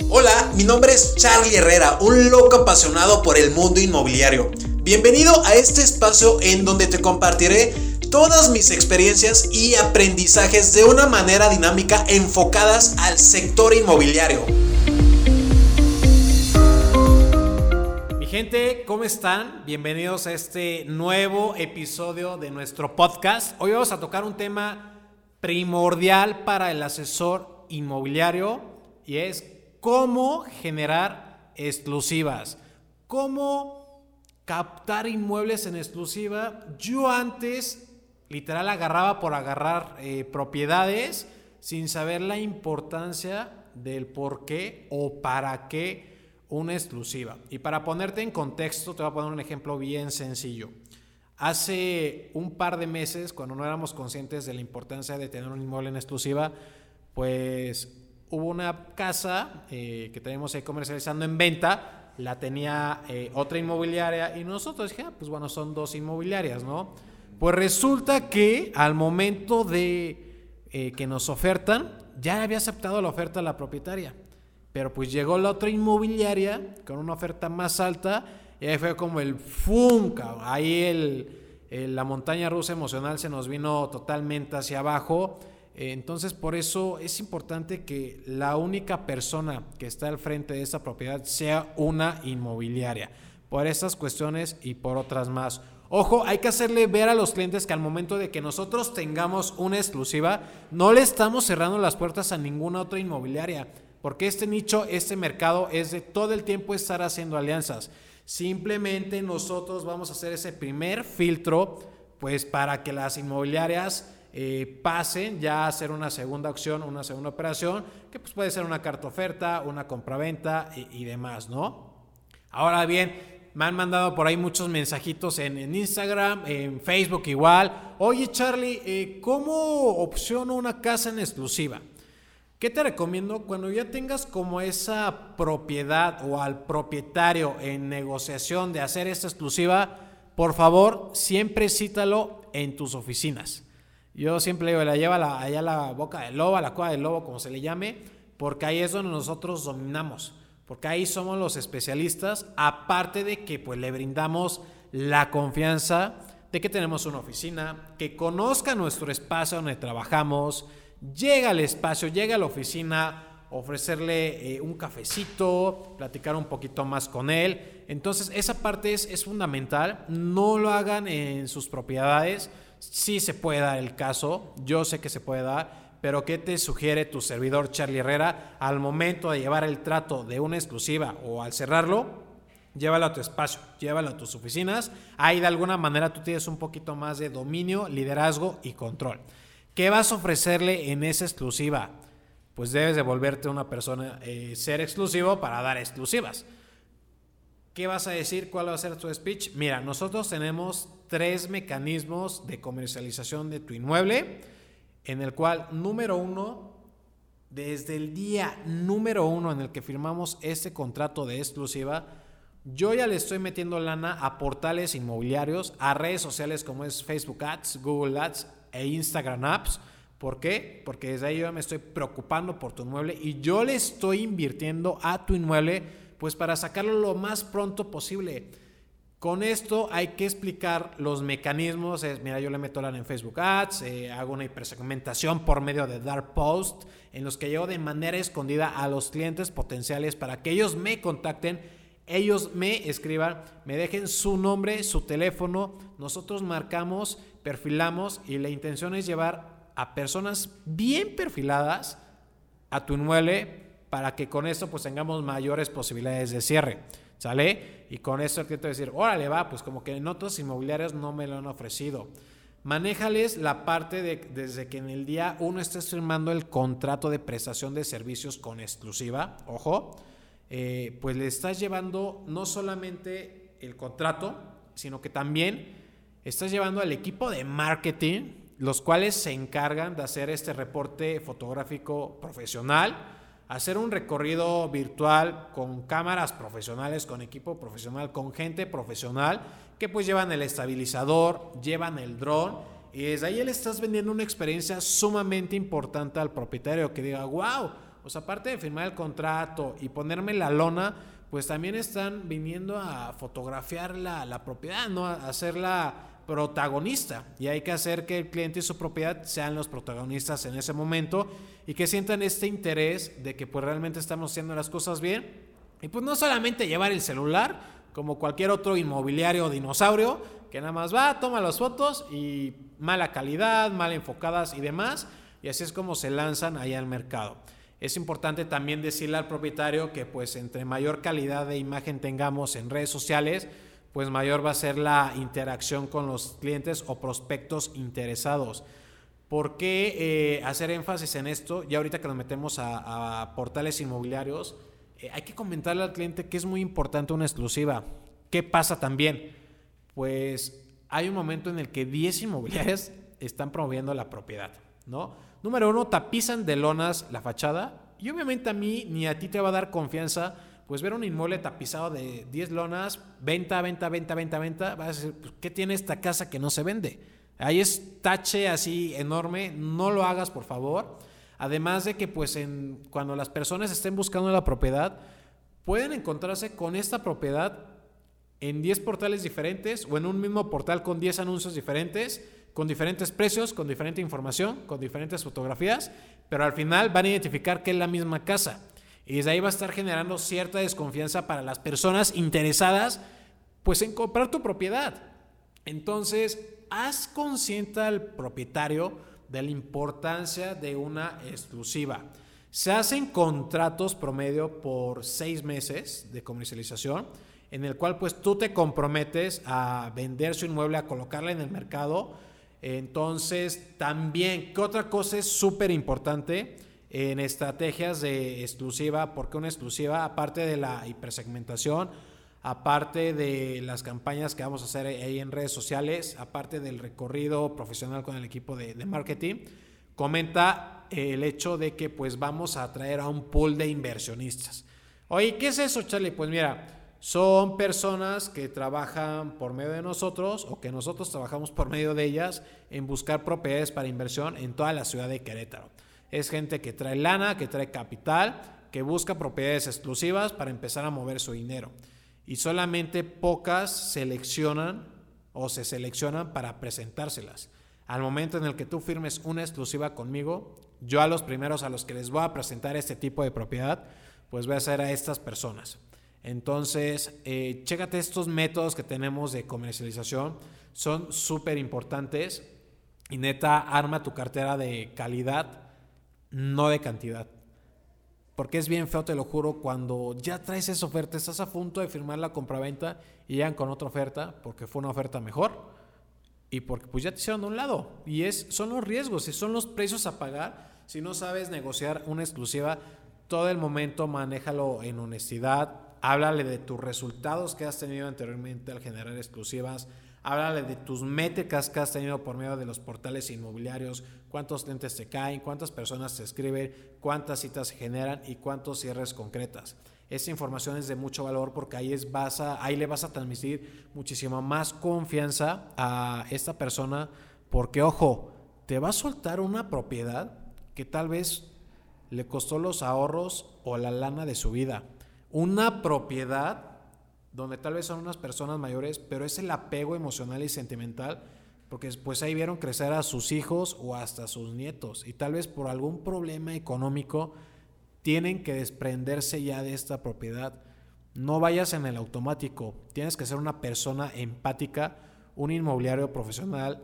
Hola, mi nombre es Charlie Herrera, un loco apasionado por el mundo inmobiliario. Bienvenido a este espacio en donde te compartiré todas mis experiencias y aprendizajes de una manera dinámica enfocadas al sector inmobiliario. Mi gente, ¿cómo están? Bienvenidos a este nuevo episodio de nuestro podcast. Hoy vamos a tocar un tema primordial para el asesor inmobiliario y es cómo generar exclusivas, cómo captar inmuebles en exclusiva. Yo antes literal agarraba por agarrar eh, propiedades sin saber la importancia del por qué o para qué una exclusiva. Y para ponerte en contexto, te voy a poner un ejemplo bien sencillo. Hace un par de meses, cuando no éramos conscientes de la importancia de tener un inmueble en exclusiva, pues hubo una casa eh, que tenemos ahí comercializando en venta, la tenía eh, otra inmobiliaria y nosotros dije, ah, pues bueno, son dos inmobiliarias, ¿no? Pues resulta que al momento de eh, que nos ofertan, ya había aceptado la oferta la propietaria, pero pues llegó la otra inmobiliaria con una oferta más alta y ahí fue como el funca, ahí el, la montaña rusa emocional se nos vino totalmente hacia abajo entonces, por eso es importante que la única persona que está al frente de esa propiedad sea una inmobiliaria. Por estas cuestiones y por otras más. Ojo, hay que hacerle ver a los clientes que al momento de que nosotros tengamos una exclusiva, no le estamos cerrando las puertas a ninguna otra inmobiliaria. Porque este nicho, este mercado es de todo el tiempo estar haciendo alianzas. Simplemente nosotros vamos a hacer ese primer filtro, pues para que las inmobiliarias eh, pasen ya a hacer una segunda opción, una segunda operación, que pues puede ser una carta oferta, una compraventa y, y demás, ¿no? Ahora bien, me han mandado por ahí muchos mensajitos en, Instagram, en Facebook igual. Oye Charlie, eh, ¿cómo opciono una casa en exclusiva? ¿Qué te recomiendo? Cuando ya tengas como esa propiedad o al propietario en negociación de hacer esta exclusiva, por favor, siempre cítalo en tus oficinas. Yo siempre digo, la lleva la, allá la boca del lobo, a la cueva del lobo, como se le llame, porque ahí es donde nosotros dominamos, porque ahí somos los especialistas, aparte de que pues le brindamos la confianza de que tenemos una oficina, que conozca nuestro espacio donde trabajamos, llega al espacio, llega a la oficina, ofrecerle eh, un cafecito, platicar un poquito más con él. Entonces esa parte es, es fundamental, no lo hagan en sus propiedades sí se puede dar el caso, yo sé que se puede dar, pero ¿qué te sugiere tu servidor Charlie Herrera al momento de llevar el trato de una exclusiva o al cerrarlo? Llévalo a tu espacio, llévalo a tus oficinas. Ahí de alguna manera tú tienes un poquito más de dominio, liderazgo y control. ¿Qué vas a ofrecerle en esa exclusiva? Pues debes de volverte una persona, eh, ser exclusivo para dar exclusivas. ¿Qué vas a decir? ¿Cuál va a ser tu speech? Mira, nosotros tenemos tres mecanismos de comercialización de tu inmueble, en el cual, número uno, desde el día número uno en el que firmamos este contrato de exclusiva, yo ya le estoy metiendo lana a portales inmobiliarios, a redes sociales como es Facebook Ads, Google Ads e Instagram Apps. ¿Por qué? Porque desde ahí yo me estoy preocupando por tu inmueble y yo le estoy invirtiendo a tu inmueble pues para sacarlo lo más pronto posible. Con esto hay que explicar los mecanismos. Es, mira, yo le meto la en Facebook Ads, eh, hago una hipersegmentación por medio de Dark Post, en los que llevo de manera escondida a los clientes potenciales para que ellos me contacten, ellos me escriban, me dejen su nombre, su teléfono. Nosotros marcamos, perfilamos y la intención es llevar a personas bien perfiladas a tu inmueble para que con esto pues tengamos mayores posibilidades de cierre. ¿Sale? Y con va a decir, órale, va, pues como que en otros inmobiliarios no me lo han ofrecido. Manéjales la parte de desde que en el día uno estés firmando el contrato de prestación de servicios con exclusiva, ojo, eh, pues le estás llevando no solamente el contrato, sino que también estás llevando al equipo de marketing, los cuales se encargan de hacer este reporte fotográfico profesional hacer un recorrido virtual con cámaras profesionales, con equipo profesional, con gente profesional que pues llevan el estabilizador, llevan el dron y desde ahí le estás vendiendo una experiencia sumamente importante al propietario que diga, wow, sea, aparte de firmar el contrato y ponerme la lona, pues también están viniendo a fotografiar la, la propiedad, ¿no? A hacerla protagonista. Y hay que hacer que el cliente y su propiedad sean los protagonistas en ese momento y que sientan este interés de que pues realmente estamos haciendo las cosas bien. Y pues no solamente llevar el celular, como cualquier otro inmobiliario dinosaurio, que nada más va, toma las fotos y mala calidad, mal enfocadas y demás. Y así es como se lanzan ahí al mercado. Es importante también decirle al propietario que pues entre mayor calidad de imagen tengamos en redes sociales, pues mayor va a ser la interacción con los clientes o prospectos interesados. ¿Por qué eh, hacer énfasis en esto? Ya ahorita que nos metemos a, portales inmobiliarios, eh, hay que comentarle al cliente que es muy importante una exclusiva. ¿Qué pasa también? Pues hay un momento en el que 10 inmobiliarias están promoviendo la propiedad, ¿no? Número uno, tapizan de lonas la fachada y obviamente a mí ni a ti te va a dar confianza pues ver un inmueble tapizado de 10 lonas, venta, venta, venta, venta, venta, vas a decir, pues, ¿qué tiene esta casa que no se vende? Ahí es tache así enorme, no lo hagas por favor. Además de que pues cuando las personas estén buscando la propiedad, pueden encontrarse con esta propiedad en 10 portales diferentes o en un mismo portal con 10 anuncios diferentes, con diferentes precios, con diferente información, con diferentes fotografías, pero al final van a identificar que es la misma casa. Y desde ahí va a estar generando cierta desconfianza para las personas interesadas pues en comprar tu propiedad. Entonces, haz consciente al propietario de la importancia de una exclusiva. Se hacen contratos promedio por seis meses de comercialización, en el cual pues tú te comprometes a vender su inmueble, a colocarla en el mercado. Entonces, también, ¿qué otra cosa es súper importante? en estrategias de exclusiva, porque una exclusiva, aparte de la hipersegmentación, aparte de las campañas que vamos a hacer ahí en redes sociales, aparte del recorrido profesional con el equipo de, marketing, comenta el hecho de que pues vamos a atraer a un pool de inversionistas. Oye, ¿qué es eso, Charlie? Pues mira, son personas que trabajan por medio de nosotros o que nosotros trabajamos por medio de ellas en buscar propiedades para inversión en toda la ciudad de Querétaro. Es gente que trae lana, que trae capital, que busca propiedades exclusivas para empezar a mover su dinero. Y solamente pocas seleccionan o se seleccionan para presentárselas. Al momento en el que tú firmes una exclusiva conmigo, yo a los primeros a los que les voy a presentar este tipo de propiedad, pues voy a ser a estas personas. Entonces, eh, chécate estos métodos que tenemos de comercialización, son súper importantes y neta, arma tu cartera de calidad no de cantidad. Porque es bien feo, te lo juro, cuando ya traes esa oferta, estás a punto de firmar la compraventa y llegan con otra oferta porque fue una oferta mejor y porque pues ya te hicieron de un lado. Y es, son los riesgos y son los precios a pagar. Si no sabes negociar una exclusiva, todo el momento manéjalo en honestidad, háblale de tus resultados que has tenido anteriormente al generar exclusivas, Háblale de tus métricas que has tenido por medio de los portales inmobiliarios, cuántos clientes te caen, cuántas personas te escriben, cuántas citas se generan y cuántos cierres concretas. Esa información es de mucho valor porque ahí, es, vas ahí le vas a transmitir muchísima más confianza a esta persona porque, ojo, te va a soltar una propiedad que tal vez le costó los ahorros o la lana de su vida. Una propiedad donde tal vez son unas personas mayores, pero es el apego emocional y sentimental, porque después ahí vieron crecer a sus hijos o hasta sus nietos, y tal vez por algún problema económico tienen que desprenderse ya de esta propiedad. No vayas en el automático, tienes que ser una persona empática, un inmobiliario profesional,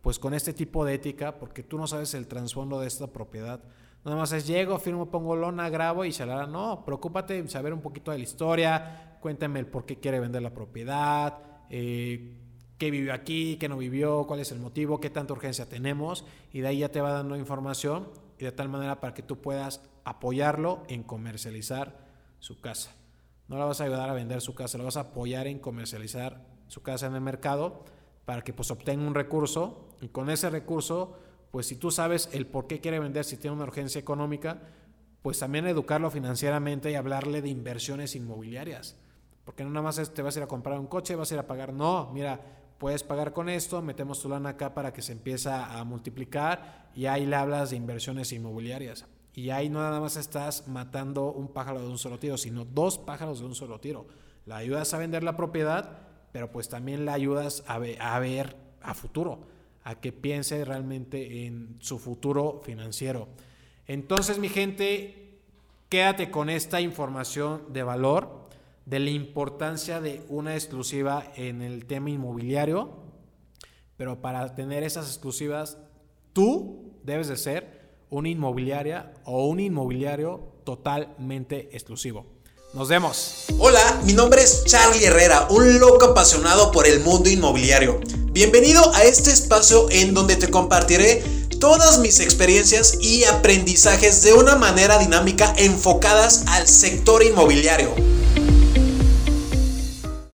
pues con este tipo de ética, porque tú no sabes el trasfondo de esta propiedad. Nada más es llego, firmo, pongo lona, grabo y hará. No, preocúpate en saber un poquito de la historia, cuéntame el por qué quiere vender la propiedad, eh, qué vivió aquí, qué no vivió, cuál es el motivo, qué tanta urgencia tenemos y de ahí ya te va dando información y de tal manera para que tú puedas apoyarlo en comercializar su casa. No la vas a ayudar a vender su casa, la vas a apoyar en comercializar su casa en el mercado para que pues obtenga un recurso y con ese recurso, pues si tú sabes el por qué quiere vender, si tiene una urgencia económica, pues también educarlo financieramente y hablarle de inversiones inmobiliarias. Porque no nada más te vas a ir a comprar un coche, vas a ir a pagar. No, mira, puedes pagar con esto, metemos tu lana acá para que se empiece a multiplicar y ahí le hablas de inversiones inmobiliarias. Y ahí no nada más estás matando un pájaro de un solo tiro, sino dos pájaros de un solo tiro. La ayudas a vender la propiedad, pero pues también la ayudas a, a ver a futuro, a que piense realmente en su futuro financiero. Entonces, mi gente, quédate con esta información de valor, de la importancia de una exclusiva en el tema inmobiliario, pero para tener esas exclusivas, tú debes de ser una inmobiliaria o un inmobiliario totalmente exclusivo. Nos vemos. Hola, mi nombre es Charlie Herrera, un loco apasionado por el mundo inmobiliario. Bienvenido a este espacio en donde te compartiré todas mis experiencias y aprendizajes de una manera dinámica enfocadas al sector inmobiliario